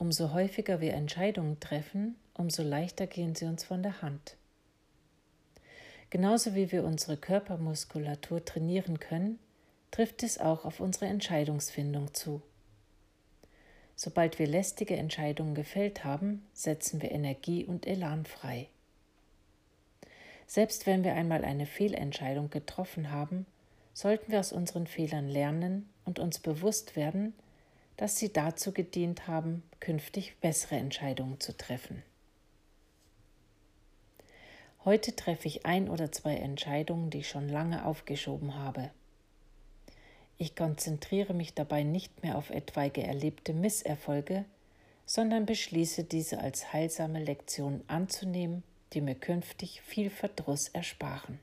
Umso häufiger wir Entscheidungen treffen, umso leichter gehen sie uns von der Hand. Genauso wie wir unsere Körpermuskulatur trainieren können, trifft es auch auf unsere Entscheidungsfindung zu. Sobald wir lästige Entscheidungen gefällt haben, setzen wir Energie und Elan frei. Selbst wenn wir einmal eine Fehlentscheidung getroffen haben, sollten wir aus unseren Fehlern lernen und uns bewusst werden, dass sie dazu gedient haben, künftig bessere Entscheidungen zu treffen. Heute treffe ich ein oder zwei Entscheidungen, die ich schon lange aufgeschoben habe. Ich konzentriere mich dabei nicht mehr auf etwaige erlebte Misserfolge, sondern beschließe diese als heilsame Lektion anzunehmen, die mir künftig viel Verdruss ersparen.